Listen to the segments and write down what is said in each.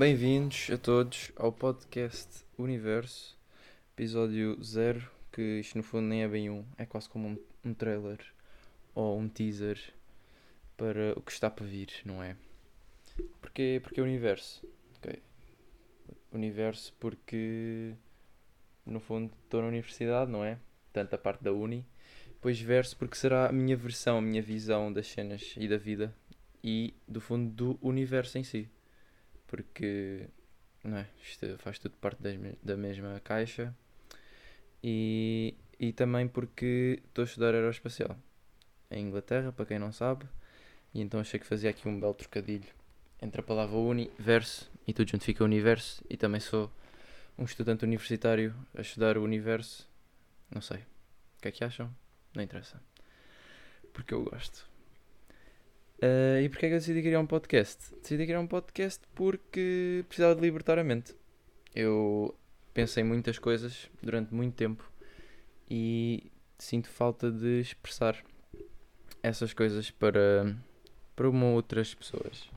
Bem-vindos a todos ao podcast Universo, episódio 0, que isto no fundo nem é bem um, é quase como um, um trailer ou um teaser para o que está para vir, não é? Porquê, porque é Universo? Okay. Universo porque no fundo estou na universidade, não é? Tanto a parte da uni. Depois verso porque será a minha versão, a minha visão das cenas e da vida e do fundo do universo em si porque não é? Isto faz tudo parte das, da mesma caixa e, e também porque estou a estudar aeroespacial em Inglaterra, para quem não sabe, e então achei que fazia aqui um belo trocadilho entre a palavra universo e tudo junto fica universo e também sou um estudante universitário a estudar o universo. Não sei. O que é que acham? Não interessa. Porque eu gosto. Uh, e porquê é que eu decidi criar um podcast? Decidi criar um podcast porque precisava de libertar a mente. Eu pensei muitas coisas durante muito tempo e sinto falta de expressar essas coisas para, para uma outras pessoas.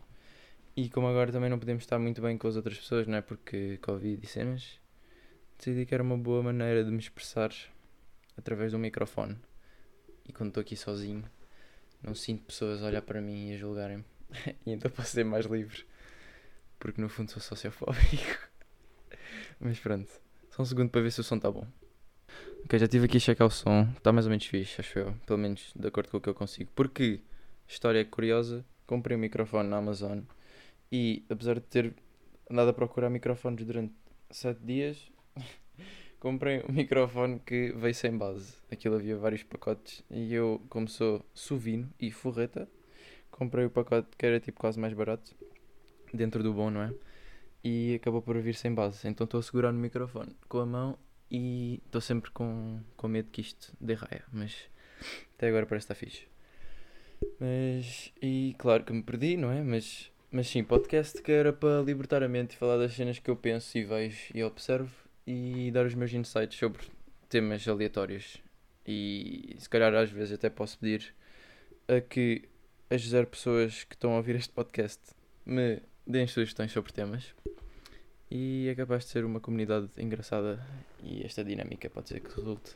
E como agora também não podemos estar muito bem com as outras pessoas, não é? Porque Covid e cenas, decidi que era uma boa maneira de me expressar através do microfone. E quando estou aqui sozinho, não sinto pessoas a olhar para mim e a julgarem-me. e então posso ser mais livre. Porque no fundo sou sociofóbico. Mas pronto. Só um segundo para ver se o som está bom. Ok, já estive aqui a checar o som. Está mais ou menos fixe, acho eu. Pelo menos de acordo com o que eu consigo. Porque, história curiosa, comprei um microfone na Amazon e apesar de ter andado a procurar microfones durante 7 dias, comprei um microfone que veio sem base. Aquilo havia vários pacotes e eu, como sou suvino e forreta, comprei o pacote que era tipo quase mais barato, dentro do bom, não é? E acabou por vir sem base. Então estou a segurar no microfone com a mão e estou sempre com, com medo que isto dê raia. Mas até agora parece estar fixe. Mas, e claro que me perdi, não é? Mas, mas sim, podcast que era para libertar a mente e falar das cenas que eu penso e vejo e observo e dar os meus insights sobre temas aleatórios. E se calhar às vezes até posso pedir a que as zero pessoas que estão a ouvir este podcast me deem sugestões sobre temas. E é capaz de ser uma comunidade engraçada e esta dinâmica pode ser que resulte.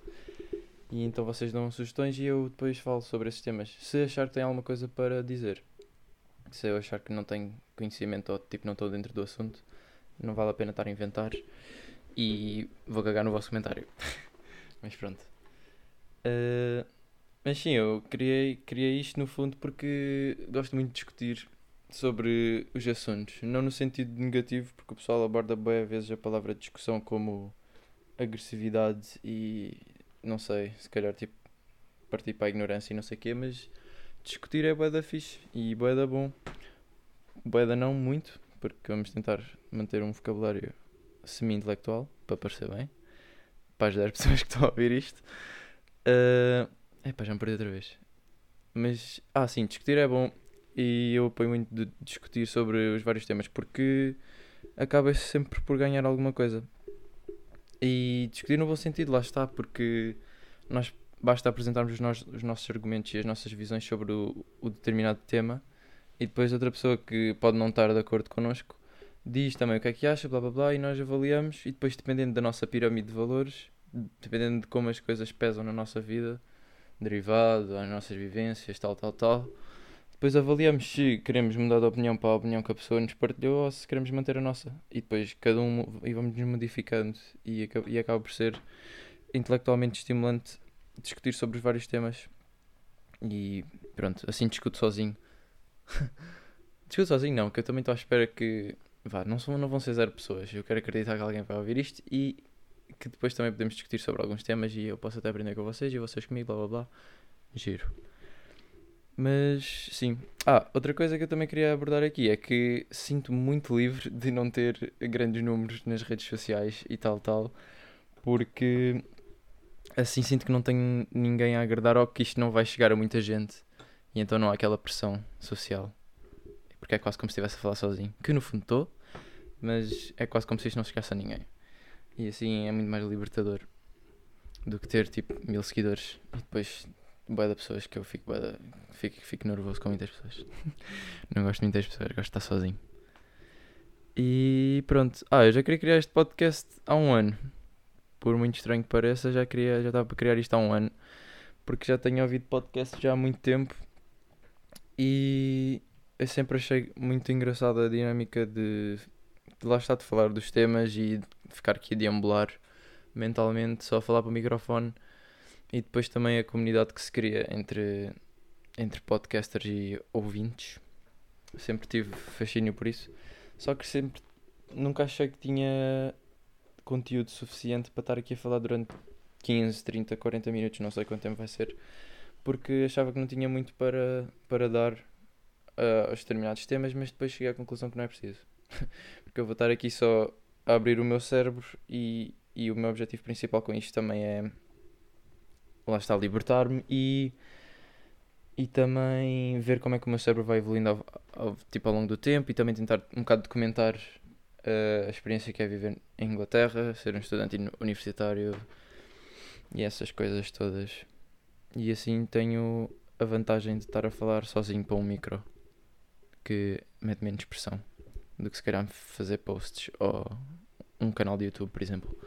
E então vocês dão sugestões e eu depois falo sobre esses temas. Se achar que tem alguma coisa para dizer, se eu achar que não tenho conhecimento ou tipo não estou dentro do assunto, não vale a pena estar a inventar e vou cagar no vosso comentário. mas pronto. Uh, mas sim, eu criei, criei isto no fundo porque gosto muito de discutir sobre os assuntos. Não no sentido negativo, porque o pessoal aborda bem às vezes a palavra discussão como agressividade e não sei, se calhar tipo partir para a ignorância e não sei o quê, mas discutir é bué da fixe e bué da bom. Bué da não muito, porque vamos tentar manter um vocabulário semi-intelectual, para parecer bem, para ajudar as pessoas que estão a ouvir isto. Uh, epá, já me perdi outra vez. Mas, ah, sim, discutir é bom e eu apoio muito de discutir sobre os vários temas porque acaba sempre por ganhar alguma coisa. E discutir no bom sentido, lá está, porque nós basta apresentarmos os, nos, os nossos argumentos e as nossas visões sobre o, o determinado tema e depois outra pessoa que pode não estar de acordo connosco diz também o que é que acha, blá blá blá, e nós avaliamos, e depois, dependendo da nossa pirâmide de valores, dependendo de como as coisas pesam na nossa vida, derivado, às nossas vivências, tal, tal, tal, depois avaliamos se queremos mudar de opinião para a opinião que a pessoa nos partilhou ou se queremos manter a nossa. E depois cada um e vamos nos modificando e e acaba por ser intelectualmente estimulante discutir sobre os vários temas. E pronto, assim discuto sozinho. discuto sozinho não, que eu também estou à espera que vá, não, são, não vão ser zero pessoas. Eu quero acreditar que alguém vai ouvir isto e que depois também podemos discutir sobre alguns temas e eu posso até aprender com vocês e vocês comigo, blá blá blá. Giro. Mas sim. Ah, outra coisa que eu também queria abordar aqui é que sinto-me muito livre de não ter grandes números nas redes sociais e tal, tal, porque assim sinto que não tenho ninguém a agradar ou que isto não vai chegar a muita gente e então não há aquela pressão social. Porque é quase como se estivesse a falar sozinho. Que no fundo estou, mas é quase como se isto não chegasse a ninguém. E assim é muito mais libertador do que ter tipo mil seguidores e depois boia de pessoas que eu fico, de, fico, fico nervoso com muitas pessoas. não gosto de muitas pessoas, gosto de estar sozinho. E pronto. Ah, eu já queria criar este podcast há um ano. Por muito estranho que pareça, já queria, já estava para criar isto há um ano. Porque já tenho ouvido podcast já há muito tempo. E eu sempre achei muito engraçada a dinâmica de lá estar de falar dos temas e ficar aqui a deambular mentalmente, só a falar para o microfone. E depois também a comunidade que se cria entre, entre podcasters e ouvintes. Sempre tive fascínio por isso. Só que sempre nunca achei que tinha conteúdo suficiente para estar aqui a falar durante 15, 30, 40 minutos, não sei quanto tempo vai ser, porque achava que não tinha muito para, para dar uh, aos determinados temas, mas depois cheguei à conclusão que não é preciso. porque eu vou estar aqui só a abrir o meu cérebro e, e o meu objetivo principal com isto também é lá está libertar-me e e também ver como é que o meu cérebro vai evoluindo ao, ao, tipo, ao longo do tempo e também tentar um bocado documentar uh, a experiência que é viver em Inglaterra, ser um estudante universitário e essas coisas todas. E assim tenho a vantagem de estar a falar sozinho para um micro que mete menos pressão do que se calhar fazer posts ou um canal de YouTube, por exemplo.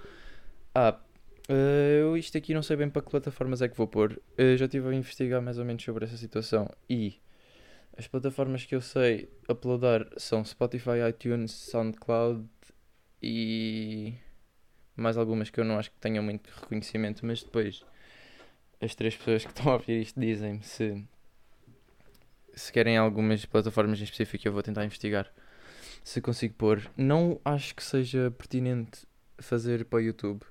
Ah, Uh, eu isto aqui não sei bem para que plataformas é que vou pôr. Uh, já estive a investigar mais ou menos sobre essa situação e as plataformas que eu sei uploadar são Spotify, iTunes, SoundCloud e mais algumas que eu não acho que tenham muito reconhecimento, mas depois as três pessoas que estão a ouvir isto dizem-me se, se querem algumas plataformas em específico eu vou tentar investigar se consigo pôr. Não acho que seja pertinente fazer para o YouTube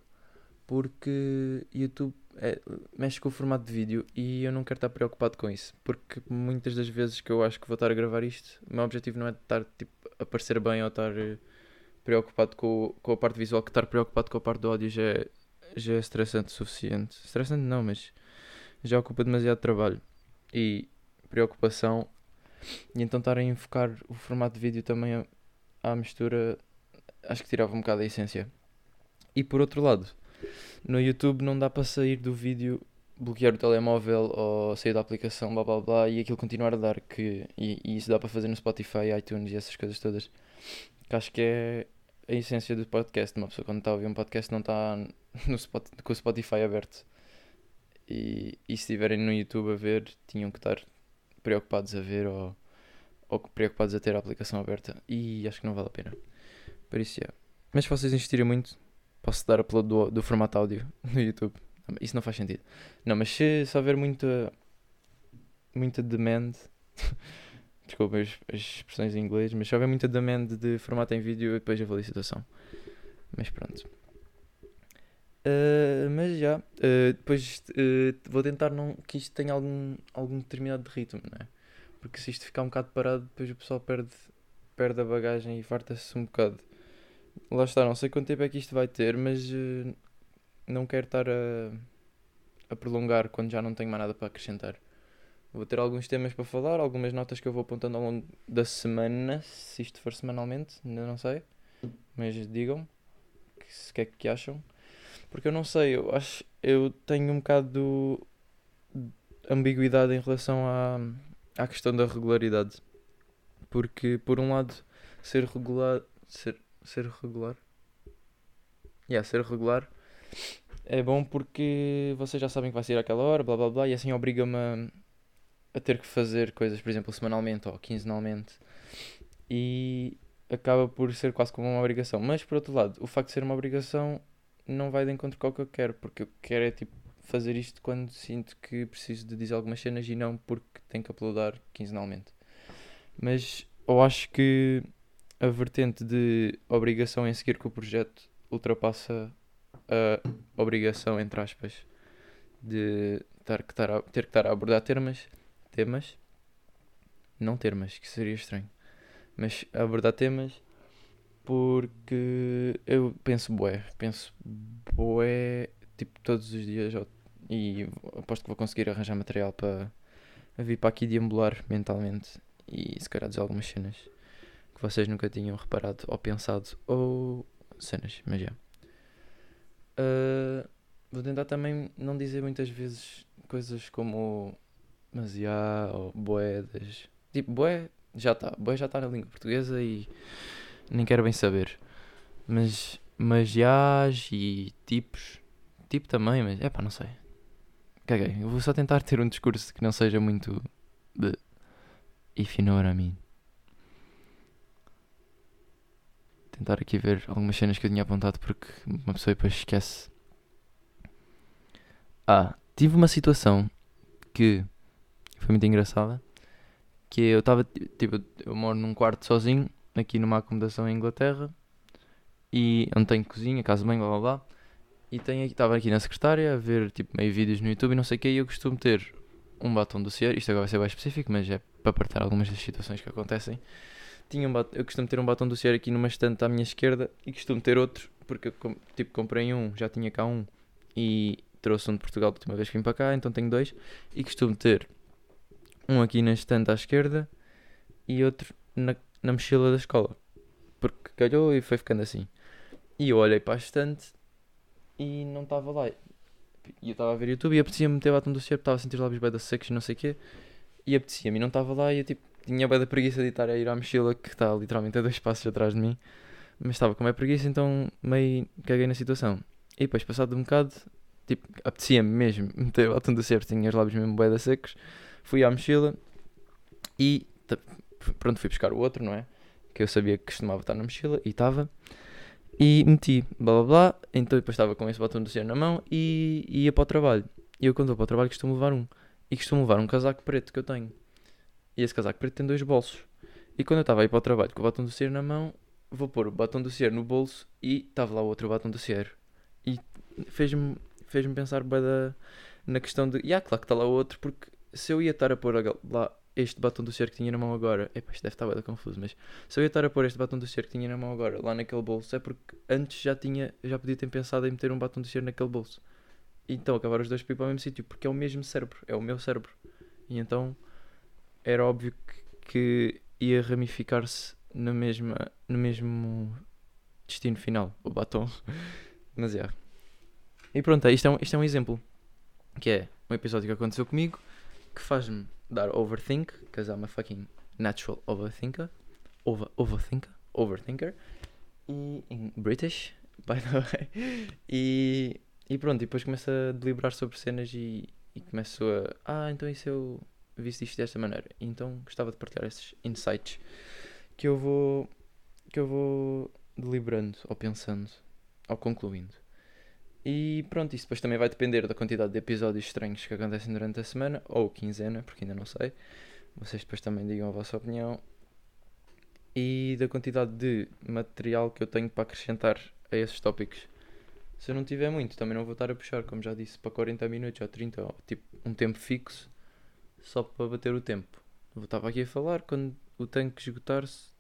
porque YouTube é, mexe com o formato de vídeo e eu não quero estar preocupado com isso. Porque muitas das vezes que eu acho que vou estar a gravar isto, o meu objetivo não é estar tipo, a parecer bem ou estar eh, preocupado com, com a parte visual, que estar preocupado com a parte do áudio já é, já é estressante o suficiente. Estressante não, mas já ocupa demasiado trabalho e preocupação. E então estar a enfocar o formato de vídeo também à mistura, acho que tirava um bocado a essência. E por outro lado, no YouTube não dá para sair do vídeo, bloquear o telemóvel ou sair da aplicação, blá blá blá, e aquilo continuar a dar. Que, e, e isso dá para fazer no Spotify, iTunes e essas coisas todas. Que acho que é a essência do podcast. Uma pessoa quando está a ouvir um podcast não está no spot, com o Spotify aberto. E, e se estiverem no YouTube a ver, tinham que estar preocupados a ver ou, ou preocupados a ter a aplicação aberta. E acho que não vale a pena. Por isso, yeah. Mas se vocês insistirem muito, posso dar upload do, do formato áudio no YouTube. Isso não faz sentido. Não, mas se, se houver muita, muita demand, desculpa as, as, expressões em inglês, mas se houver muita demand de formato em vídeo, depois avalio a situação. Mas pronto. Uh, mas já, uh, depois uh, vou tentar não, que isto tenha algum, algum determinado ritmo, não é? Porque se isto ficar um bocado parado, depois o pessoal perde, perde a bagagem e farta-se um bocado. Lá está, não sei quanto tempo é que isto vai ter, mas uh, não quero estar a, a prolongar quando já não tenho mais nada para acrescentar. Vou ter alguns temas para falar, algumas notas que eu vou apontando ao longo da semana, se isto for semanalmente, ainda não sei. Mas digam o que, é que acham. Porque eu não sei, eu acho eu tenho um bocado de ambiguidade em relação à, à questão da regularidade. Porque por um lado ser regular ser ser regular. Yeah, ser regular é bom porque vocês já sabem que vai sair àquela hora, blá blá blá, e assim obriga-me a, a, ter que fazer coisas, por exemplo, semanalmente ou quinzenalmente. E acaba por ser quase como uma obrigação. Mas por outro lado, o facto de ser uma obrigação não vai de encontro com o que eu quero, porque eu quero é tipo fazer isto quando sinto que preciso de dizer algumas cenas e não porque tenho que uploadar quinzenalmente. Mas eu acho que a vertente de obrigação em seguir com o projeto ultrapassa a obrigação, entre aspas, de ter que estar a, ter que estar a abordar termas, temas, não termas, que seria estranho, mas abordar temas porque eu penso bué, penso bué, tipo, todos os dias e aposto que vou conseguir arranjar material para vir para aqui deambular mentalmente e se calhar dizer algumas cenas que vocês nunca tinham reparado ou pensado ou cenas, mas já. Uh, vou tentar também não dizer muitas vezes coisas como mas já ou boedas. Tipo, boé já está, boé já está na língua portuguesa e nem quero bem saber. Mas, mas jás e tipos, tipo também, mas é pá, não sei. Caguei, eu vou só tentar ter um discurso que não seja muito de if you know what I mean. Tentar aqui ver algumas cenas que eu tinha apontado porque uma pessoa depois esquece. Ah, tive uma situação que foi muito engraçada. Que eu estava, tipo, eu moro num quarto sozinho, aqui numa acomodação em Inglaterra, e onde tenho cozinha, casa bem, blá blá blá. E tenho aqui, estava aqui na secretária a ver tipo meio vídeos no YouTube e não sei o que, e eu costumo ter um batom do Cier, isto agora vai ser mais específico, mas é para partilhar algumas das situações que acontecem. Tinha um eu costumo ter um batom do Cier aqui numa estante à minha esquerda e costumo ter outro, porque eu tipo, comprei um, já tinha cá um, e trouxe um de Portugal da última vez que vim para cá, então tenho dois, e costumo ter um aqui na estante à esquerda e outro na, na mochila da escola, porque calhou e foi ficando assim. E eu olhei para a estante e não estava lá. E eu estava a ver YouTube e apetecia-me meter batom do cérebro, estava a sentir os lábios bem da secos e não sei o quê. E apetecia-me e não estava lá e eu tipo, tinha bem da preguiça de estar a ir à mochila que está literalmente a dois passos atrás de mim. Mas estava com a preguiça, então meio caguei na situação. E depois, passado um bocado, tipo, apetecia-me mesmo meter batom do cérebro, tinha os lábios mesmo bem da secos. Fui à mochila e pronto, fui buscar o outro, não é? Que eu sabia que costumava estar na mochila e estava. E meti, blá blá blá. Então depois estava com esse batom do céu na mão e ia para o trabalho. E eu quando vou para o trabalho costumo levar um. E costumo levar um casaco preto que eu tenho. E esse casaco preto tem dois bolsos. E quando eu estava a ir para o trabalho com o batom do cero na mão, vou pôr o batom do cero no bolso e estava lá o outro batom do cero. E fez-me fez pensar bem da, na questão de, yeah, claro que está lá o outro, porque se eu ia estar a pôr lá este batom do ser que tinha na mão agora. Epá, isto deve estar bem confuso, mas se eu ia estar a pôr este batom do ser que tinha na mão agora lá naquele bolso, é porque antes já tinha, já podia ter pensado em meter um batom do ser naquele bolso. Então acabar os dois para ir para o mesmo sítio, porque é o mesmo cérebro, é o meu cérebro. E então era óbvio que, que ia ramificar-se no, mesmo no mesmo destino final, o batom. mas é. Yeah. E pronto, isto é, um, isto é um exemplo. Que é um episódio que aconteceu comigo que faz-me dar overthink, because I'm a fucking natural overthinker. Over, overthinker. Overthinker. E em British, by the way. E, e pronto, e depois começo a deliberar sobre cenas e, e começo a. Ah, então isso eu vi isto desta maneira. E então gostava de partilhar esses insights que eu vou. que eu vou deliberando, ou pensando, ou concluindo. E pronto, isso depois também vai depender da quantidade de episódios estranhos que acontecem durante a semana, ou quinzena, porque ainda não sei. Vocês depois também digam a vossa opinião. E da quantidade de material que eu tenho para acrescentar a esses tópicos. Se eu não tiver muito, também não vou estar a puxar, como já disse, para 40 minutos ou 30, ou tipo um tempo fixo, só para bater o tempo. Vou estar aqui a falar quando o tanque esgotar-se,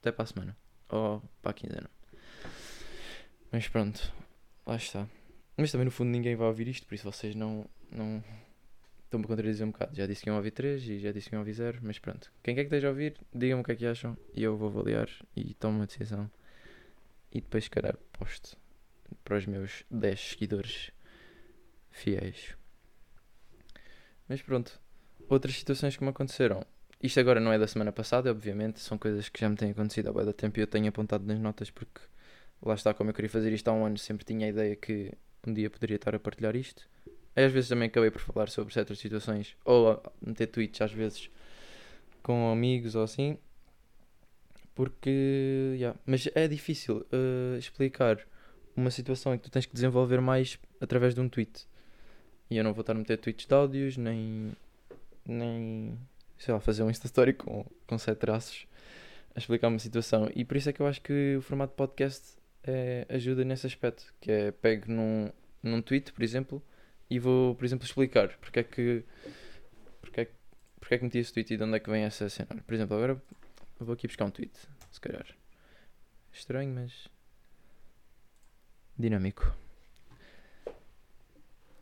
até para a semana, ou para a quinzena. Mas pronto, Lá está. Mas também no fundo ninguém vai ouvir isto, por isso vocês não. não... Estão-me a contradizer um bocado. Já disse que iam ouvir 3 e já disse que iam ouvir 0, mas pronto. Quem quer que esteja a ouvir, digam-me o que é que acham e eu vou avaliar e tomo uma decisão. E depois, se calhar, posto para os meus 10 seguidores fiéis. Mas pronto. Outras situações que me aconteceram. Isto agora não é da semana passada, obviamente, são coisas que já me têm acontecido há bem tempo e eu tenho apontado nas notas porque lá está, como eu queria fazer isto há um ano, sempre tinha a ideia que um dia poderia estar a partilhar isto. Às vezes também acabei por falar sobre certas situações, ou meter tweets às vezes com amigos ou assim, porque. Yeah. Mas é difícil uh, explicar uma situação em que tu tens que desenvolver mais através de um tweet. E eu não vou estar a meter tweets de áudios, nem. nem. sei lá, fazer um Insta Story com, com sete traços a explicar uma situação. E por isso é que eu acho que o formato podcast é, ajuda nesse aspecto, que é pego num, num tweet, por exemplo, e vou, por exemplo, explicar porque é que porque é, porque é que meti esse tweet e de onde é que vem essa cena. Por exemplo, agora vou aqui buscar um tweet, se calhar. Estranho, mas dinâmico.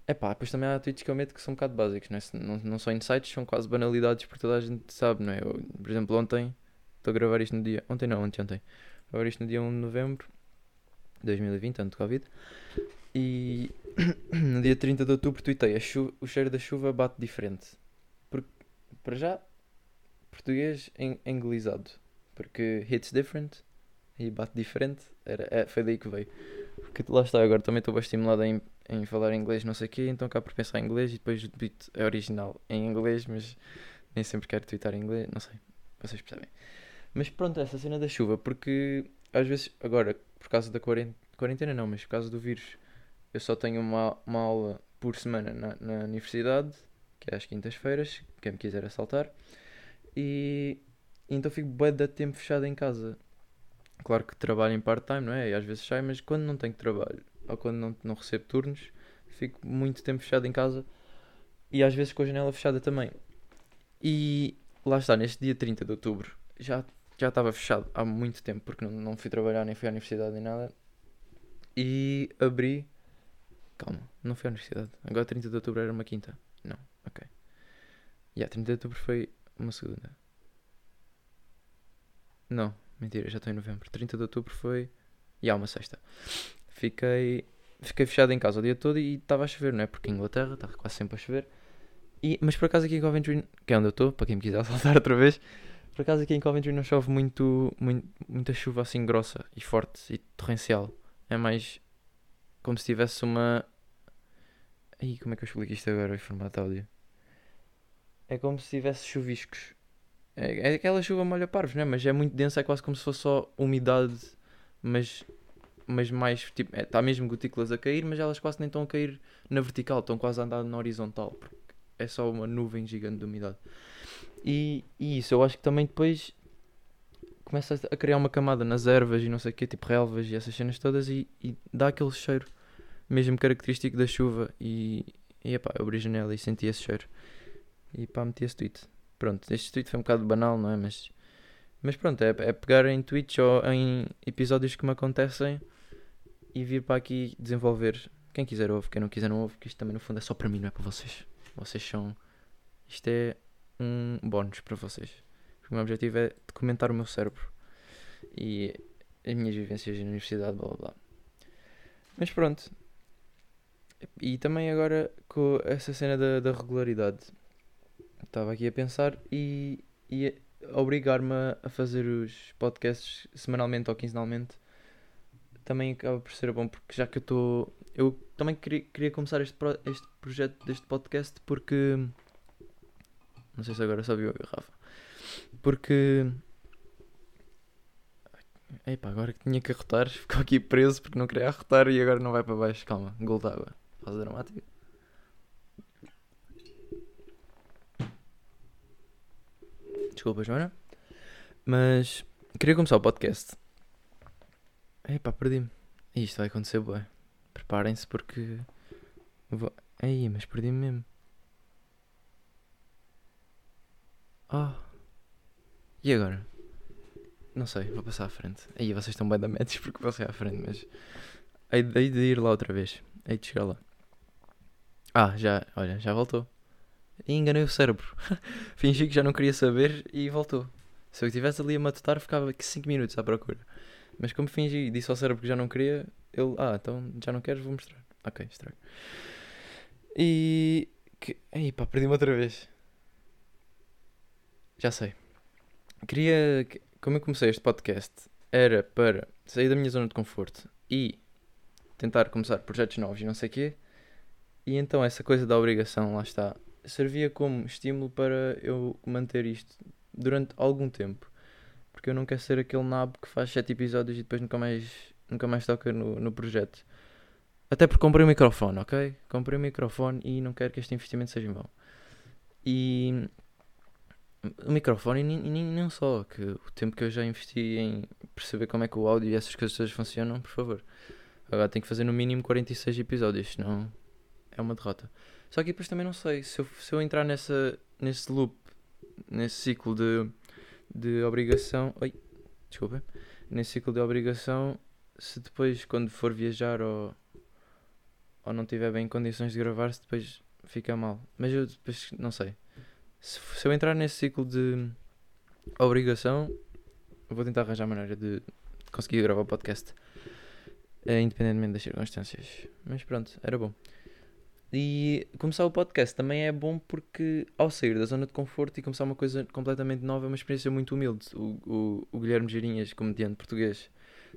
É pá, depois também há tweets que eu meto que são um bocado básicos, não, é? não, não são insights, são quase banalidades porque toda a gente sabe, não é? Eu, por exemplo, ontem, estou a gravar isto no dia. Ontem não, ontem, ontem. Gravar isto no dia 1 de novembro 2020, ano de Covid. E no dia 30 de outubro tuitei, o cheiro da chuva bate diferente. Porque, para já, português en. Porque hits different e bate diferente. Era, é, foi daí que veio. Porque lá está, agora também estou bem estimulado em, em falar inglês, não sei o quê, então cá por pensar em inglês e depois o beat é original em inglês, mas nem sempre quero twittar em inglês, não sei, vocês percebem. Mas pronto, essa cena da chuva, porque às vezes, agora, por causa da quarentena, quarentena não, mas por causa do vírus, eu só tenho uma, uma aula por semana na, na universidade, que é às quintas-feiras, quem me quiser assaltar, e então fico bem de tempo fechado em casa. Claro que trabalho em part-time, não é? E às vezes sai, mas quando não tenho trabalho ou quando não, não recebo turnos, fico muito tempo fechado em casa e às vezes com a janela fechada também. E lá está, neste dia 30 de outubro, já, já estava fechado há muito tempo porque não, não fui trabalhar, nem fui à universidade, nem nada. E abri. Calma, não fui à universidade. Agora 30 de outubro era uma quinta. Não, ok. E yeah, 30 de outubro foi uma segunda. Não, mentira, já estou em novembro. 30 de outubro foi. E há uma sexta. Fiquei. Fiquei fechado em casa o dia todo e estava a chover, não é? Porque em Inglaterra está quase sempre a chover. E, mas por acaso aqui em Coventry, que é onde eu estou, para quem me quiser saltar outra vez, por acaso aqui em Coventry não chove muito, muito, muita chuva assim grossa e forte e torrencial. É mais como se tivesse uma. Aí, como é que eu explico isto agora em formato áudio? É como se tivesse chuviscos. É, é aquela chuva molha parvos, não é? Mas é muito densa, é quase como se fosse só umidade, mas, mas mais. Tipo, está é, mesmo gotículas a cair, mas elas quase nem estão a cair na vertical, estão quase a andar na horizontal, porque é só uma nuvem gigante de umidade. E, e isso eu acho que também depois começa a criar uma camada nas ervas e não sei o quê, tipo relvas e essas cenas todas, e, e dá aquele cheiro mesmo característico da chuva. E, e epá, eu abri a janela e senti esse cheiro. E pá, meti esse tweet. Pronto, este tweet foi um bocado banal, não é? Mas, mas pronto, é, é pegar em tweets ou em episódios que me acontecem e vir para aqui desenvolver. Quem quiser ouve, quem não quiser não ouve, porque isto também no fundo é só para mim, não é para vocês. Vocês são. Isto é um bónus para vocês. O meu objetivo é documentar o meu cérebro e as minhas vivências na universidade, blá blá blá. Mas pronto. E também agora com essa cena da, da regularidade. Estava aqui a pensar e, e obrigar-me a fazer os podcasts semanalmente ou quinzenalmente também acaba por ser bom porque já que eu estou. Eu também queria, queria começar este, pro, este projeto deste podcast porque. Não sei se agora só viu a garrafa. Porque. Epá, agora que tinha que arrotar, ficou aqui preso porque não queria arrotar e agora não vai para baixo. Calma, gol de água. Faz dramática. Desculpa, Joana. Mas queria começar o podcast. Epá, perdi-me. Isto vai acontecer, bem. Preparem-se porque. Vou... Aí, mas perdi-me mesmo. Oh. E agora? Não sei, vou passar à frente. Aí vocês estão bem da médios porque passei à frente, mas. Hei hei de ir lá outra vez. Hei de chegar lá. Ah, já, olha, já voltou. E enganei o cérebro. Fingi que já não queria saber e voltou. Se eu estivesse ali a matutar, ficava aqui 5 minutos à procura. Mas como fingi disse ao cérebro que já não queria, ele, ah, então já não queres, vou mostrar. Ok, estranho. E. Que... Aí pá, perdi-me outra vez. Já sei. Queria. Como eu comecei este podcast, era para sair da minha zona de conforto e tentar começar projetos novos e não sei o quê. E então essa coisa da obrigação, lá está, servia como estímulo para eu manter isto durante algum tempo. Porque eu não quero ser aquele nabo que faz 7 episódios e depois nunca mais, nunca mais toca no, no projeto. Até porque comprei um microfone, ok? Comprei um microfone e não quero que este investimento seja em vão. E o microfone e nem, só, que o tempo que eu já investi em perceber como é que o áudio e essas coisas funcionam, por favor. Agora tenho que fazer no mínimo 46 episódios, senão é uma derrota. Só que depois também não sei, se eu, se eu entrar nessa, nesse loop, nesse ciclo de, de obrigação. Oi, desculpa. Nesse ciclo de obrigação, se depois, quando for viajar ou, ou não tiver bem condições de gravar, se depois fica mal. Mas eu depois não sei. Se, se eu entrar nesse ciclo de obrigação, vou tentar arranjar maneira de conseguir gravar o podcast. Eh, independentemente das circunstâncias. Mas pronto, era bom. E começar o podcast também é bom porque, ao sair da zona de conforto e começar uma coisa completamente nova, é uma experiência muito humilde. O, o, o Guilherme Girinhas, comediante português,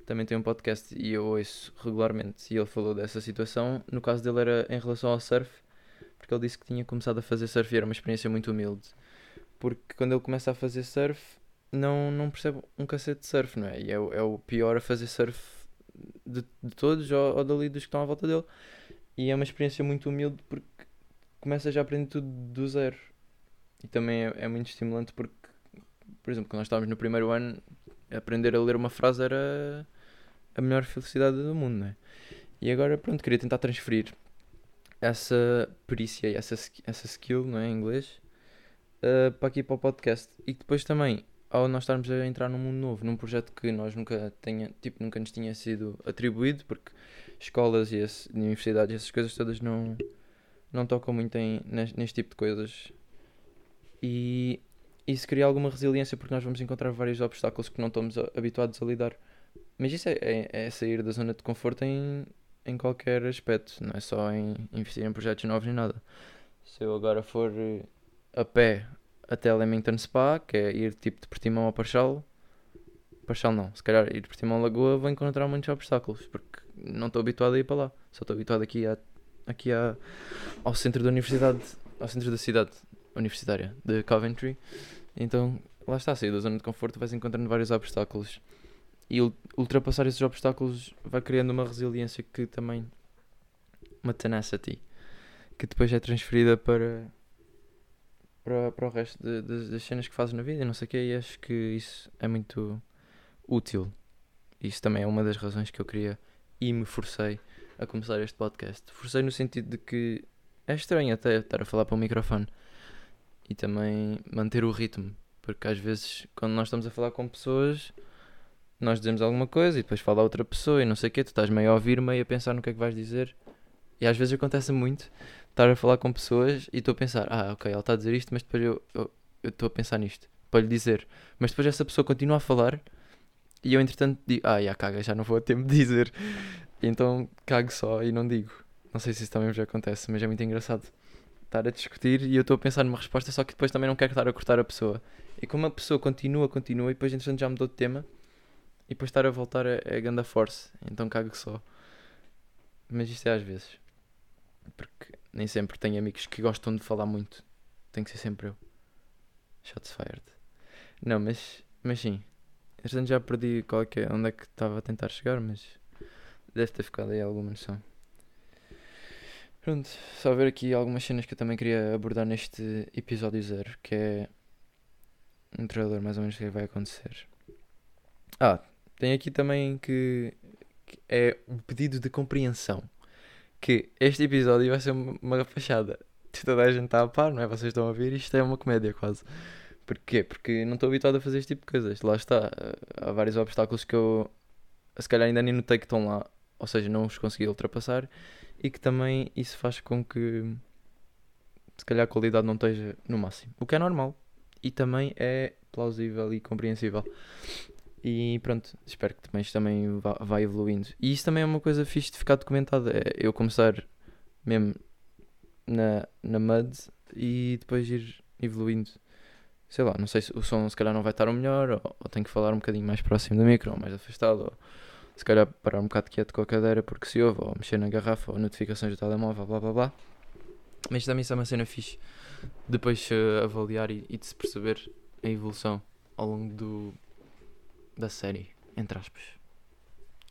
também tem um podcast e eu ouço regularmente. E ele falou dessa situação. No caso dele era em relação ao surf, porque ele disse que tinha começado a fazer surf e era uma experiência muito humilde. Porque quando ele começa a fazer surf, não, não percebe um cacete de surf, não é? E é, é o pior a fazer surf de, de todos ou, ou dali dos que estão à volta dele. E é uma experiência muito humilde porque começa já a aprender tudo do zero. E também é, é muito estimulante porque, por exemplo, quando nós estávamos no primeiro ano, aprender a ler uma frase era a melhor felicidade do mundo, não é? E agora, pronto, queria tentar transferir essa perícia e essa, essa skill, não é, em inglês, uh, para aqui para o podcast. E depois também, ao nós estarmos a entrar num mundo novo, num projeto que nós nunca tenha, tipo, nunca nos tinha sido atribuído, porque escolas e esse, universidades, essas coisas todas não, não tocam muito em, neste, neste tipo de coisas. E isso cria alguma resiliência porque nós vamos encontrar vários obstáculos que não estamos habituados a lidar. Mas isso é, é, é sair da zona de conforto em, em qualquer aspecto, não é só em investir em projetos novos nem nada. Se eu agora for eh, a pé até Leamington Spa, que é ir tipo de Portimão a Parchal, Parchal não, se calhar ir de Portimão Lagoa, vou encontrar muitos obstáculos porque não estou habituado a ir para lá, só estou habituado aqui, a, aqui a, ao centro da universidade, ao centro da cidade universitária de Coventry. Então lá está, sair da zona de conforto, vais encontrando vários obstáculos. E ul- ultrapassar esses obstáculos vai criando uma resiliência que também uma tenacity que depois é transferida para para, para o resto de- de- das cenas que fazes na vida e não sei o que e acho que isso é muito útil isso também é uma das razões que eu queria e me forcei a começar este podcast forcei no sentido de que é estranho até estar a falar para o microfone e também manter o ritmo porque às vezes quando nós estamos a falar com pessoas nós dizemos alguma coisa e depois fala outra pessoa e não sei o quê, tu estás meio a ouvir, meio a pensar no que é que vais dizer. E às vezes acontece muito estar a falar com pessoas e estou a pensar, ah, ok, ela está a dizer isto, mas depois eu estou a pensar nisto para lhe dizer. Mas depois essa pessoa continua a falar e eu entretanto digo, ah, já caga, já não vou a tempo de dizer. Então cago só e não digo. Não sei se isso também já acontece, mas é muito engraçado estar a discutir e eu estou a pensar numa resposta, só que depois também não quero estar a cortar a pessoa. E como a pessoa continua, continua e depois entretanto já mudou de tema e depois estar a voltar é, é ganda force, então cago só. Mas isto é às vezes. Porque nem sempre tenho amigos que gostam de falar muito. Tem que ser sempre eu. Shots fired. Não, mas, mas sim. Entretanto já perdi qual é que é, onde é que estava a tentar chegar, mas deve ter ficado aí alguma noção. Pronto, só ver aqui algumas cenas que eu também queria abordar neste episódio zero, que é um trailer mais ou menos do que vai acontecer. Ah, tem aqui também que, que é um pedido de compreensão. Que este episódio vai ser uma, fachada. Toda a gente está a par, não é? Vocês estão a ver, isto é uma comédia quase. Porquê? Porque não estou habituado a fazer este tipo de coisas. Lá está. Há vários obstáculos que eu se calhar ainda nem notei que estão lá. Ou seja, não os consegui ultrapassar. E que também isso faz com que se calhar a qualidade não esteja no máximo. O que é normal. E também é plausível e compreensível. E pronto, espero que também também vá, vá evoluindo. E isso também é uma coisa fixe de ficar documentado. É eu começar mesmo na, na MUD e depois ir evoluindo. Sei lá, não sei se o som se calhar não vai estar o melhor, ou, ou tenho que falar um bocadinho mais próximo do micro, ou mais afastado, ou se calhar parar um bocado quieto com a cadeira porque se ouve, ou mexer na garrafa, ou notificações do telemóvel, blá blá blá. Mas também isso é uma cena fixe. Depois eh, avaliar e, e de se perceber a evolução ao longo do, da série, entre aspas.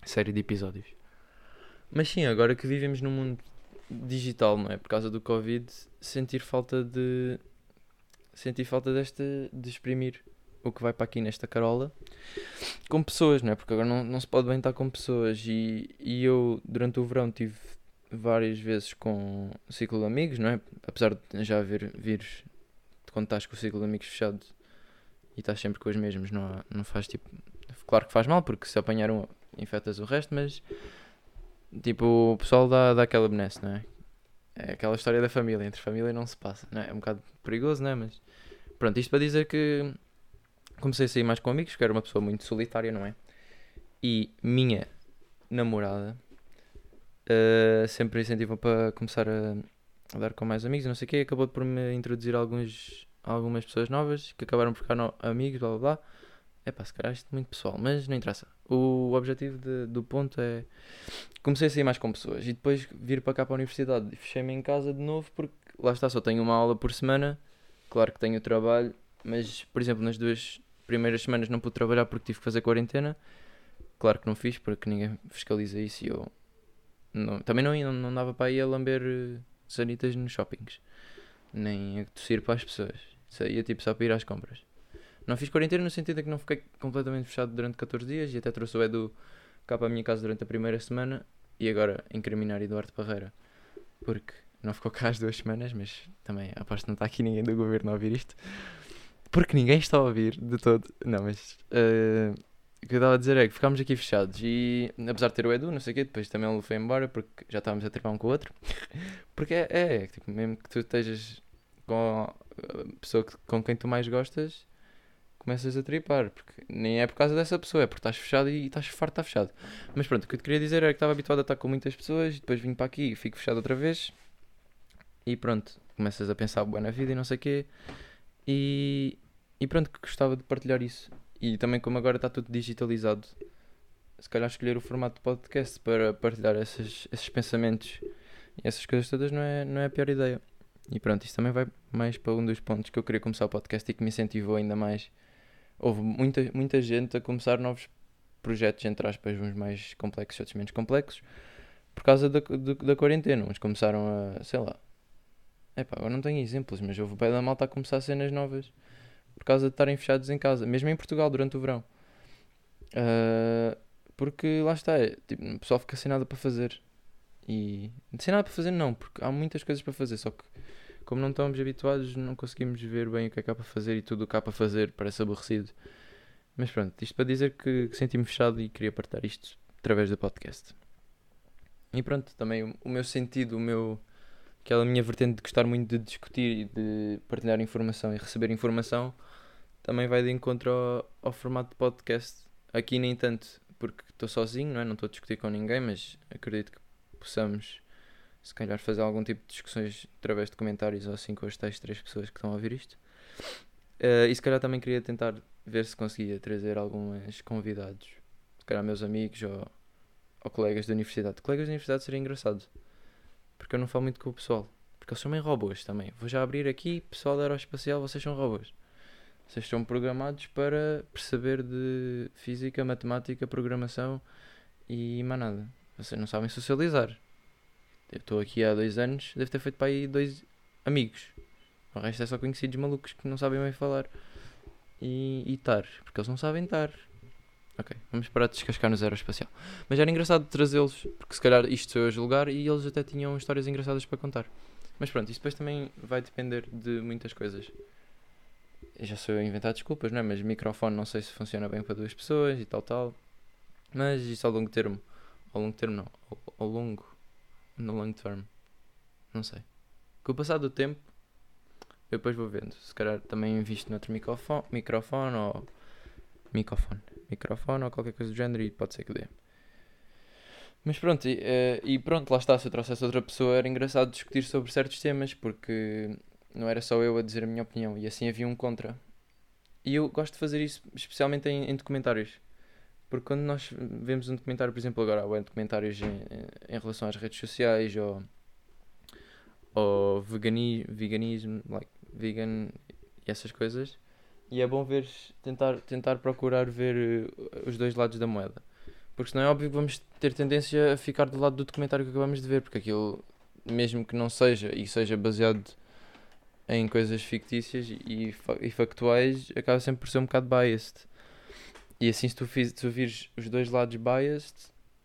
Série de episódios. Mas sim, agora que vivemos num mundo digital, não é? Por causa do Covid, sentir falta de. Sentir falta desta. de exprimir o que vai para aqui nesta carola com pessoas, não é? Porque agora não, não se pode bem estar com pessoas. E, e eu, durante o verão, tive várias vezes com o ciclo de amigos, não é? Apesar de já haver vírus, quando estás com o ciclo de amigos fechado e estás sempre com os mesmos, não, há- não faz tipo. Claro que faz mal, porque se apanhar um, infectas o resto, mas tipo, o pessoal dá, dá aquela benesse, não é? É aquela história da família, entre família não se passa, não é? É um bocado perigoso, não é? Mas pronto, isto para dizer que comecei a sair mais com amigos, que era uma pessoa muito solitária, não é? E minha namorada eh, sempre incentivou para começar a, a dar com mais amigos, não sei o quê, acabou por me introduzir alguns, algumas pessoas novas que acabaram por ficar no- amigos, blá blá blá. É pá, se calhar isto é muito pessoal, mas não interessa. O objetivo de- do ponto é. Comecei a sair mais com pessoas e depois vir para cá para a universidade e fechei-me em casa de novo porque lá está, só tenho uma aula por semana. Claro que tenho trabalho, mas por exemplo, nas duas primeiras semanas não pude trabalhar porque tive que fazer quarentena. Claro que não fiz porque ninguém fiscaliza isso e eu. Não, também não, ia- não dava para ir a lamber eh, sanitas nos shoppings, nem a tossir para as pessoas. Saía tipo só para ir às compras. Não fiz quarentena no sentido de que não fiquei completamente fechado durante 14 dias e até trouxe o Edu cá para a minha casa durante a primeira semana e agora incriminar Eduardo Parreira porque não ficou cá as duas semanas, mas também aposto que não está aqui ninguém do governo a ouvir isto porque ninguém está a ouvir de todo. Não, mas eh, o que eu estava a dizer é que ficámos aqui fechados e apesar de ter o Edu, não sei o quê, depois também ele foi embora porque já estávamos a trepar um com o outro. porque é, é tipo, mesmo que tu estejas com a pessoa que- com quem tu mais gostas, começas a tripar, porque nem é por causa dessa pessoa, é porque estás fechado e estás farto estar fechado. Mas pronto, o que eu te queria dizer era que estava habituado a estar com muitas pessoas e depois vim para aqui e fico fechado outra vez e pronto, começas a pensar boa na vida e não sei o quê e, e pronto, que gostava de partilhar isso. E também como agora está tudo digitalizado, se calhar escolher o formato de podcast para partilhar esses, esses pensamentos e essas coisas todas não é, não é a pior ideia. E pronto, isso também vai mais para um dos pontos que eu queria começar o podcast e que me incentivou ainda mais. Houve muita, muita gente a começar novos projetos, entre aspas, uns mais complexos, outros menos complexos, por causa da, do- da quarentena. Uns começaram a, sei lá, epá, agora não tenho exemplos, mas houve pé da malta a começar cenas novas por causa de estarem fechados em casa, mesmo em Portugal durante o verão. Ah, porque lá está, é, tipo, o pessoal fica sem nada para fazer. E sem nada para fazer, não, porque há muitas coisas para fazer, só que como não estamos habituados, não conseguimos ver bem o que é que há para fazer e tudo o que há para fazer parece aborrecido. Mas pronto, isto para dizer que, que senti-me fechado e queria partilhar isto através do podcast. E pronto, também o, o meu sentido, o meu, aquela minha vertente de gostar muito de discutir e de partilhar informação e receber informação, também vai de encontro ao, ao formato de podcast. Aqui nem tanto, porque estou sozinho, não é? Não estou a discutir com ninguém, mas acredito que possamos, se calhar, fazer algum tipo de discussões através de comentários ou assim com as tais três pessoas que estão a ouvir isto. Eh, e se calhar também queria tentar ver se conseguia trazer alguns convidados, se calhar meus amigos ou, ou colegas da universidade. Colegas da universidade seria engraçado, porque eu não falo muito com o pessoal, porque eles são meio robôs também. Vou já abrir aqui, pessoal aeroespacial, vocês são robôs. Vocês estão programados para perceber de física, matemática, programação e mais nada. Vocês não sabem socializar. Eu estou aqui há dois anos, devo ter feito para aí dois amigos. O resto é só conhecidos malucos que não sabem bem falar e estar, porque eles não sabem estar. Ok, vamos parar de descascar no zero espacial. Mas era engraçado trazê-los, porque se calhar isto sou eu a julgar e eles até tinham histórias engraçadas para contar. Mas pronto, isso depois também vai depender de muitas coisas. Eu já sou eu a inventar desculpas, não é? Mas microfone não sei se funciona bem para duas pessoas e tal, tal. Mas isso ao longo termo. Ao longo termo não. Ao, ao longo. No long term. Não sei. Com o passar do tempo, eu depois vou vendo. Se calhar também invisto noutro microfone, microfone ou. Microfone. Microfone ou qualquer coisa do género e pode ser que dê. Mas pronto, e, eh, e pronto, lá está. Se eu trouxesse outra pessoa, era engraçado discutir sobre certos temas porque não era só eu a dizer a minha opinião e assim havia um contra. E eu gosto de fazer isso especialmente em, em documentários. Porque quando nós vemos um documentário, por exemplo, agora há documentários em, em relação às redes sociais ou, ou vegani, veganismo, like vegan e essas coisas, e é bom ver, tentar, tentar procurar ver eh, os dois lados da moeda. Porque senão é óbvio que vamos ter tendência a ficar do lado do documentário que acabamos de ver, porque aquilo, mesmo que não seja e seja baseado em coisas fictícias e, e factuais, acaba sempre por ser um bocado biased. E assim, se tu, tu vires os dois lados biased,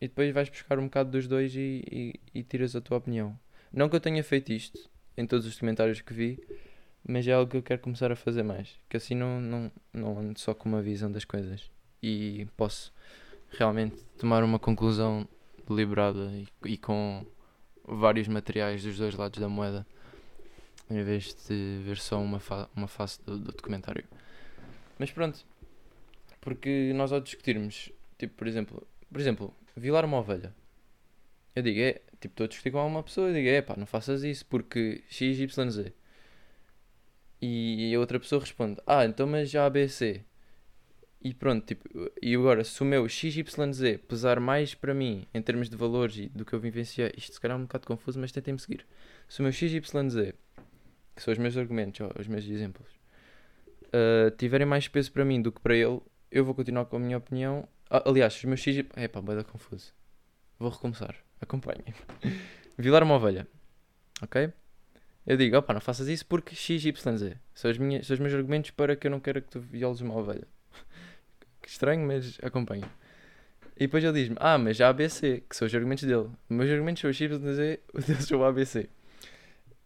e depois vais buscar um bocado dos dois e, e, e tiras a tua opinião. Não que eu tenha feito isto em todos os documentários que vi, mas é algo que eu quero começar a fazer mais. Que assim não, não, não ando só com uma visão das coisas e posso realmente tomar uma conclusão deliberada e, e com vários materiais dos dois lados da moeda em vez de ver só uma, fa uma face do, do documentário. Mas pronto, porque nós ao discutirmos, tipo, por exemplo, por exemplo, violar uma ovelha, eu digo, é, tipo, estou a discutir com uma pessoa, eu digo, é pá, não faças isso porque X, Y, Z. E a outra pessoa responde, ah, então mas já ABC. E pronto, tipo, e agora, se o meu XYZ pesar mais para mim em termos de valores e do que eu vivenciei, isto se calhar é um bocado confuso, mas tentem-me seguir. Se o meu XYZ, que são os meus argumentos, ó, os meus exemplos, uh, tiverem mais peso para mim do que para ele, eu vou continuar com a minha opinião. Ah, aliás, os meus. É pá, vai dar confuso. Vou recomeçar. Acompanhem. Vilar uma ovelha. Ok? Eu digo, opá, não faças isso porque XYZ. São, as são os meus argumentos para que eu não quero que tu violes uma ovelha. que estranho, mas acompanha. E depois ele diz-me, ah, mas já ABC, que são os argumentos dele. Os meus argumentos são o XYZ, os deles são o ABC.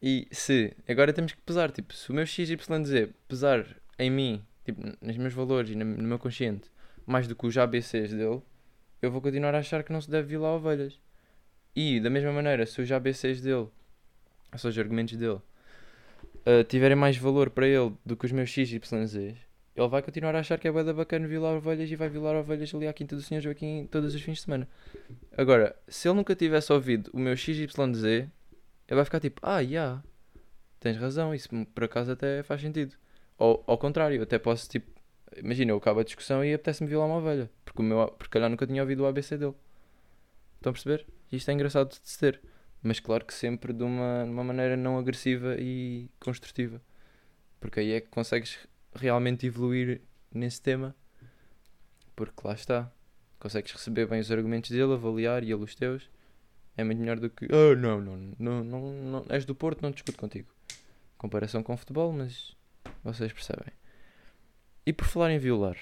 E se, agora temos que pesar, tipo, se o meu XYZ pesar em mim, tipo, nos meus valores e no, meu consciente, mais do que os ABCs dele, eu vou continuar a achar que não se deve violar ovelhas. E, da mesma maneira, se os ABCs dele, ou seja, os argumentos dele, uh, tiverem mais valor para ele do que os meus XYZs, ele vai continuar a achar que é bué bacana violar ovelhas e vai violar ovelhas ali à Quinta do Senhor Joaquim todos os fins de semana. Agora, se ele nunca tivesse ouvido o meu XYZ, ele vai ficar tipo, ah, já, yeah, tens razão, isso por acaso até faz sentido. Ou ao contrário, até posso tipo, imagina, eu acabo a discussão e apetece-me violar uma ovelha, porque, o meu, porque calhar nunca tinha ouvido o ABC dele. Estão a perceber? Isto é engraçado de se ter, mas claro que sempre de uma, de uma maneira não agressiva e construtiva, porque aí é que consegues realmente evoluir nesse tema, porque lá está, consegues receber bem os argumentos dele, avaliar e ele os teus. É muito melhor do que, oh, não, não, não, não, não, és do Porto, não discuto contigo. Comparação com futebol, mas vocês percebem. E por falar em violar,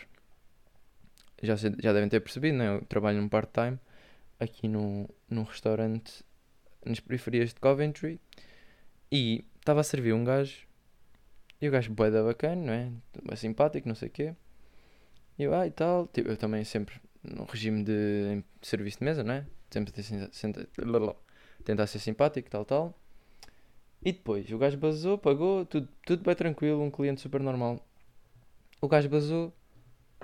já, já devem ter percebido, né? eu trabalho num part-time aqui num, num restaurante nas periferias de Coventry e estava a servir um gajo e o gajo boeda bacana, não é? É simpático, não sei o quê. E eu, ah, e tal. Tipo, eu também sempre no regime de serviço de mesa, não é? Sempre tentar ser simpático, tal, tal. E depois, o gajo basou, pagou, tudo, tudo bem tranquilo, um cliente super normal. O gajo basou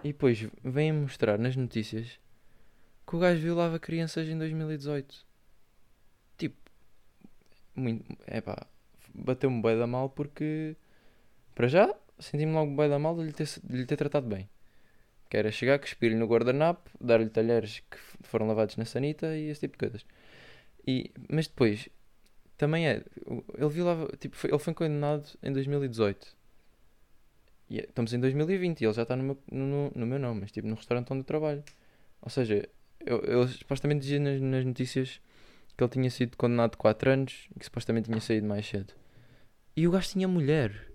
e depois vem mostrar nas notícias que o gajo violava crianças em 2018. Tipo, muito, é pá, bateu-me bem da mal porque para já, senti-me logo bem da mal de lhe ter, de lhe ter tratado bem. Que era chegar, cuspir-lhe no guardanapo, dar-lhe talheres que foram lavados na sanita e esse tipo de coisas. E, mas depois, também é. Ele violava. Tipo, foi, ele foi condenado em 2018. E é, estamos em 2020 e ele já está no meu, no, no meu nome, mas tipo no restaurante onde eu trabalho. Ou seja, eu, eu supostamente dizia nas, nas notícias que ele tinha sido condenado de 4 anos e que supostamente tinha saído mais cedo. E o gajo tinha mulher.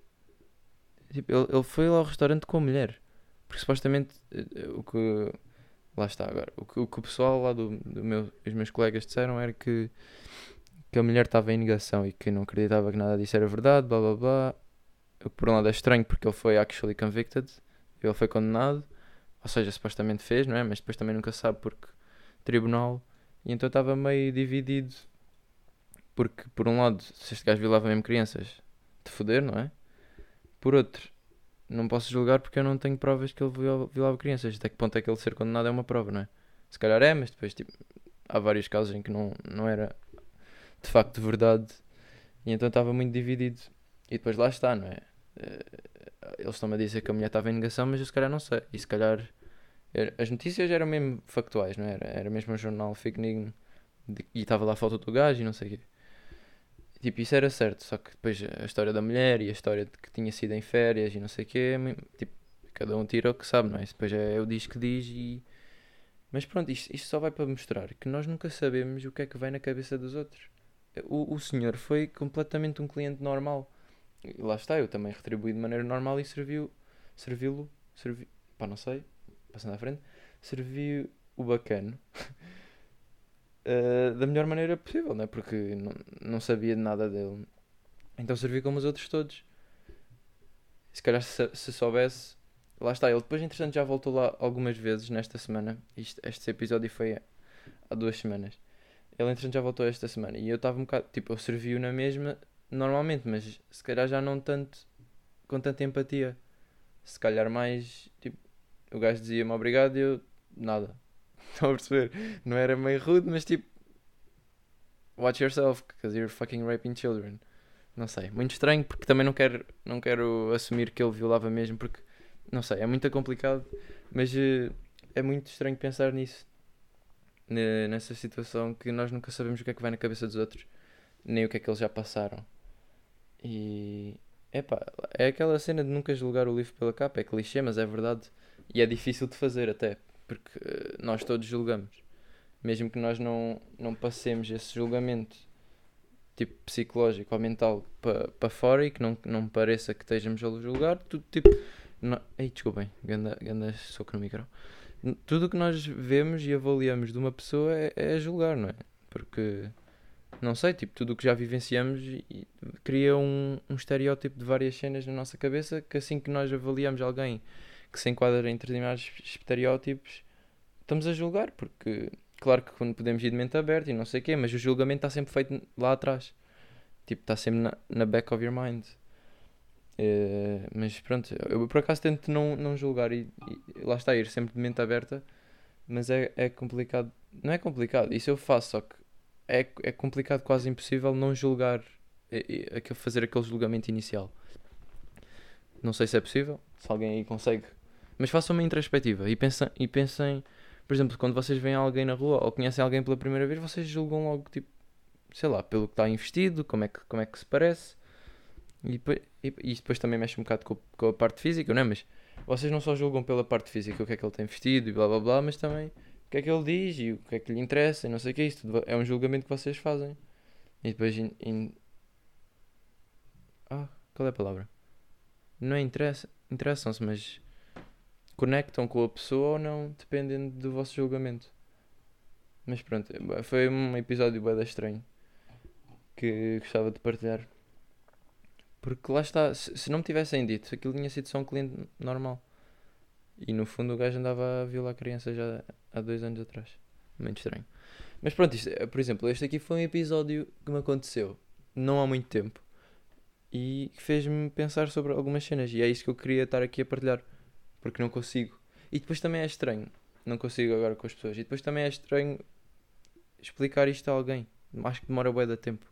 Tipo, ele, ele foi lá ao restaurante com a mulher. Porque supostamente eh, o que. Lá está agora. O que o, que o pessoal lá do, do meu, os meus colegas disseram era que, que a mulher estava em negação e que não acreditava que nada disso era verdade, blá blá blá. Por um lado é estranho porque ele foi actually convicted. Ele foi condenado. Ou seja, supostamente fez, não é? Mas depois também nunca sabe porque tribunal. E então estava meio dividido. Porque por um lado, se este gajo violava mesmo crianças, de foder, não é? Por outro, não posso julgar porque eu não tenho provas que ele violava crianças. Até que ponto é que ele ser condenado é uma prova, não é? Se calhar é, mas depois tipo, há vários casos em que não, não era de facto verdade. E então estava muito dividido. E depois lá está, não é? Eh, eles estão-me a dizer que a mulher estava em negação, mas eu se calhar não sei. E se calhar as notícias eram mesmo factuais, não era? Era mesmo um jornal fake news e estava lá a foto do gajo e não sei o quê. Tipo, isso era certo, só que depois a história da mulher e a história de que tinha sido em férias e não sei o quê, tipo, cada um tira o que sabe, não é? Depois é o diz que diz e. Mas pronto, isto, isto só vai para mostrar que nós nunca sabemos o que é que vai na cabeça dos outros. O, o senhor foi completamente um cliente normal. E lá está, eu também retribuí de maneira normal e serviu, servi-lo, servi, pá, não sei, passando à frente, servi o bacano. uh, da melhor maneira possível, né? porque não, não sabia de nada dele. Então servi como os outros todos. Se calhar se, se soubesse, lá está. Ele depois, entretanto, já voltou lá algumas vezes nesta semana. Isto, este episódio foi há duas semanas. Ele, entretanto, já voltou esta semana. E eu estava um bocado, tipo, eu servi-o na mesma normalmente, mas se calhar já não tanto com tanta empatia. Se calhar mais, tipo, o gajo dizia-me obrigado e eu, nada. Estão a perceber? Não era meio rude, mas tipo. Watch yourself, because you're fucking raping children. Não sei. Muito estranho, porque também não quero, não quero assumir que ele violava mesmo, porque. Não sei, é muito complicado. Mas eh, é muito estranho pensar nisso. Ne- Nessa situação que nós nunca sabemos o que é que vai na cabeça dos outros, nem o que é que eles já passaram. E epá, é aquela cena de nunca julgar o livro pela capa, é clichê, mas é verdade. E é difícil de fazer até, porque eh, nós todos julgamos. Mesmo que nós não, não passemos esse julgamento tipo psicológico ou mental para pa fora e que não, não pareça que estejamos a julgar, tudo tipo. Não, ei, desculpem, ganda, ganda soco no micro. Tudo o que nós vemos e avaliamos de uma pessoa é, é julgar, não é? Porque, não sei, tipo, tudo o que já vivenciamos e cria um, um estereótipo de várias cenas na nossa cabeça que assim que nós avaliamos alguém que se enquadra em determinados estereótipos, estamos a julgar, porque claro que quando podemos ir de mente aberta e não sei o quê, mas o julgamento está sempre feito lá atrás. Tipo, está sempre na, na back of your mind. Eh, mas pronto, eu por acaso tento não, não julgar e, e lá está, ir sempre de mente aberta, mas é, é complicado. Não é complicado, isso eu faço, só que é, é complicado, quase impossível não julgar, aquele- fazer aquele julgamento inicial. Não sei se é possível, se alguém aí consegue, mas façam uma introspectiva e pensem, e pensem, por exemplo, quando vocês veem alguém na rua ou conhecem alguém pela primeira vez, vocês julgam logo, tipo, sei lá, pelo que está investido, como é que, como é que se parece. E depois, e, depois também mexe um bocado com, com a parte física, não é? Mas vocês não só julgam pela parte física o que é que ele tem vestido e blá blá blá, mas também o que é que ele diz e o que é que lhe interessa e não sei o que é isso. É um julgamento que vocês fazem. E depois. In, in- Ah, qual é a palavra? Não é interessa, interessam-se, mas conectam com a pessoa ou não, dependendo do vosso julgamento. Mas pronto, foi um episódio bem estranho que gostava de partilhar. Porque lá está, se, não me tivessem dito, aquilo tinha sido só um cliente normal. E no fundo o gajo andava a violar crianças já há dois anos atrás. Muito estranho. Mas pronto, isto, é- por exemplo, este aqui foi um episódio que me aconteceu não há muito tempo e que fez-me pensar sobre algumas cenas. E é isso que eu queria estar aqui a partilhar. Porque não consigo. E depois também é estranho. Não consigo agora com as pessoas. E depois também é estranho explicar isto a alguém. Acho que demora bué de tempo.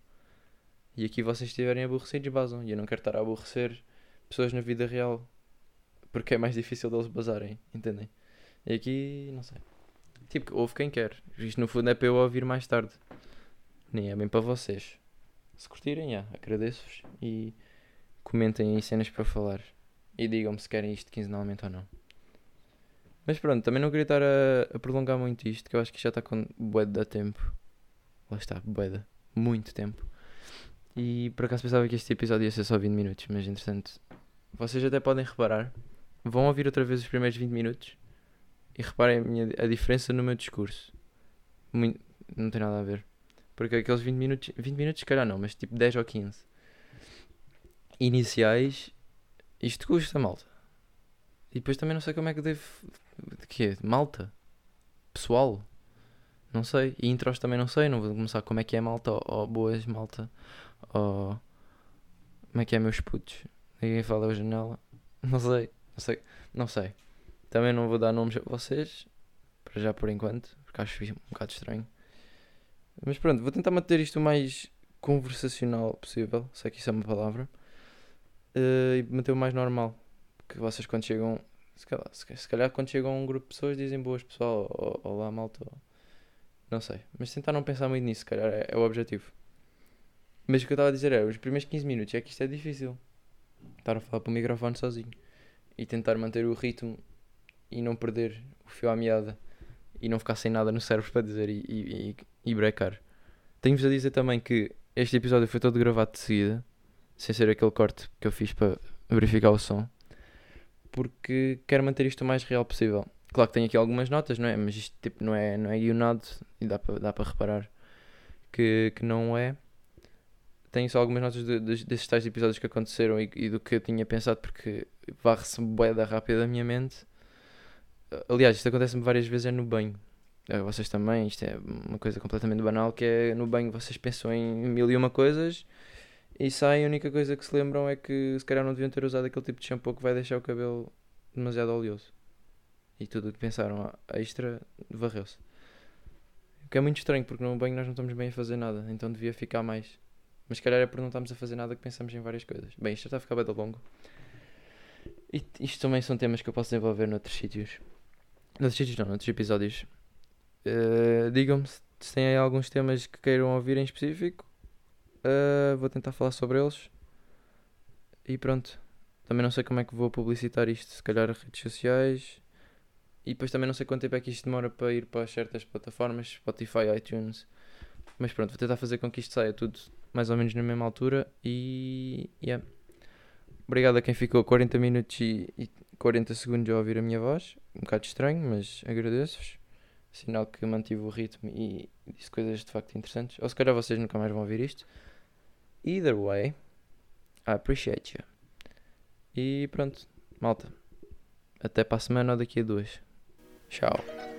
E aqui vocês estiverem aborrecidos, basam. E eu não quero estar a aborrecer pessoas na vida real. Porque é mais difícil deles basarem, entendem? E aqui, não sei. Tipo, ouve quem quer. Isto no fundo é para eu ouvir mais tarde. Nem é bem para vocês. Se curtirem, já, agradeço-vos. E comentem aí cenas para falar. E digam-me se querem isto quinzenalmente ou não. Mas pronto, também não queria estar a, a prolongar muito isto, que eu acho que já está com bué de tempo. Lá está, bué muito tempo. E por acaso pensava que este episódio ia ser só 20 minutos, mas entretanto, vocês até podem reparar. Vão ouvir outra vez os primeiros 20 minutos e reparem a, minha, a diferença no meu discurso. Muito- não tem nada a ver. Porque aqueles 20 minutos, 20 minutos se calhar não, mas tipo 10 ou 15 iniciais, isto custa, malta. E depois também não sei como é que devo. De quê? Malta? Pessoal? Não sei. E intros também não sei. Não vou começar como é que é malta ou, ou boas malta. Ou. Como é que é meus putos? Ninguém fala a janela. Não sei. Não sei. Não sei. Também não vou dar nomes a vocês. Para já por enquanto. Porque acho um bocado estranho. Mas pronto, vou tentar manter isto o mais conversacional possível. Sei que isso é uma palavra. Eh, e manter o mais normal. Porque vocês quando chegam. Se calhar, se calhar- quando chegam a um grupo de pessoas dizem boas pessoal. Olá malta. Não sei. Mas tentar não pensar muito nisso, se calhar é, é o objetivo. Mas o que eu estava a dizer é, os primeiros 15 minutos é que isto é difícil. Estar a falar para o microfone sozinho. E tentar manter o ritmo e não perder o fio à meada. E não ficar sem nada no cérebro para dizer e, e, e, e brecar. Tenho-vos a dizer também que este episódio foi todo gravado de seguida. Sem ser aquele corte que eu fiz para verificar o som. Porque quero manter isto o mais real possível. Claro que tenho aqui algumas notas, não é? Mas isto tipo, não é, não é guionado e dá para dá para reparar que, que não é. Tenho só algumas notas de- de- desses tais episódios que aconteceram e, e do que eu tinha pensado porque varre-se boeda rápida da minha mente. Aliás, isto acontece-me várias vezes é no banho. Eh, Vocês também, isto é uma coisa completamente banal que é no banho vocês pensam em mil e uma coisas e saem a única coisa que se lembram é que se calhar não deviam ter usado aquele tipo de shampoo que vai deixar o cabelo demasiado oleoso. E tudo o que pensaram a- a extra varreu-se. O que é muito estranho porque no banho nós não estamos bem a fazer nada, então devia ficar mais. Mas se calhar é por não estarmos a fazer nada que pensamos em várias coisas. Bem, isto já está a ficar bem longo. E isto também são temas que eu posso desenvolver noutros sítios. Noutros sítios não, noutros episódios. Uh, Digam-me se têm alguns temas que queiram ouvir em específico. Uh, vou tentar falar sobre eles. E pronto. Também não sei como é que vou publicitar isto. Se calhar redes sociais. E depois também não sei quanto tempo é que isto demora para ir para certas plataformas, Spotify, iTunes. Mas pronto, vou tentar fazer com que isto saia tudo mais ou menos na mesma altura. E. Yeah. Obrigado a quem ficou 40 minutos e, e 40 segundos a ouvir a minha voz. Um bocado estranho, mas agradeço-vos. Sinal que mantive o ritmo e disse coisas de facto interessantes. Ou se calhar vocês nunca mais vão ouvir isto. Either way, I appreciate you. E pronto, malta. Até para a semana ou daqui a duas. Tchau.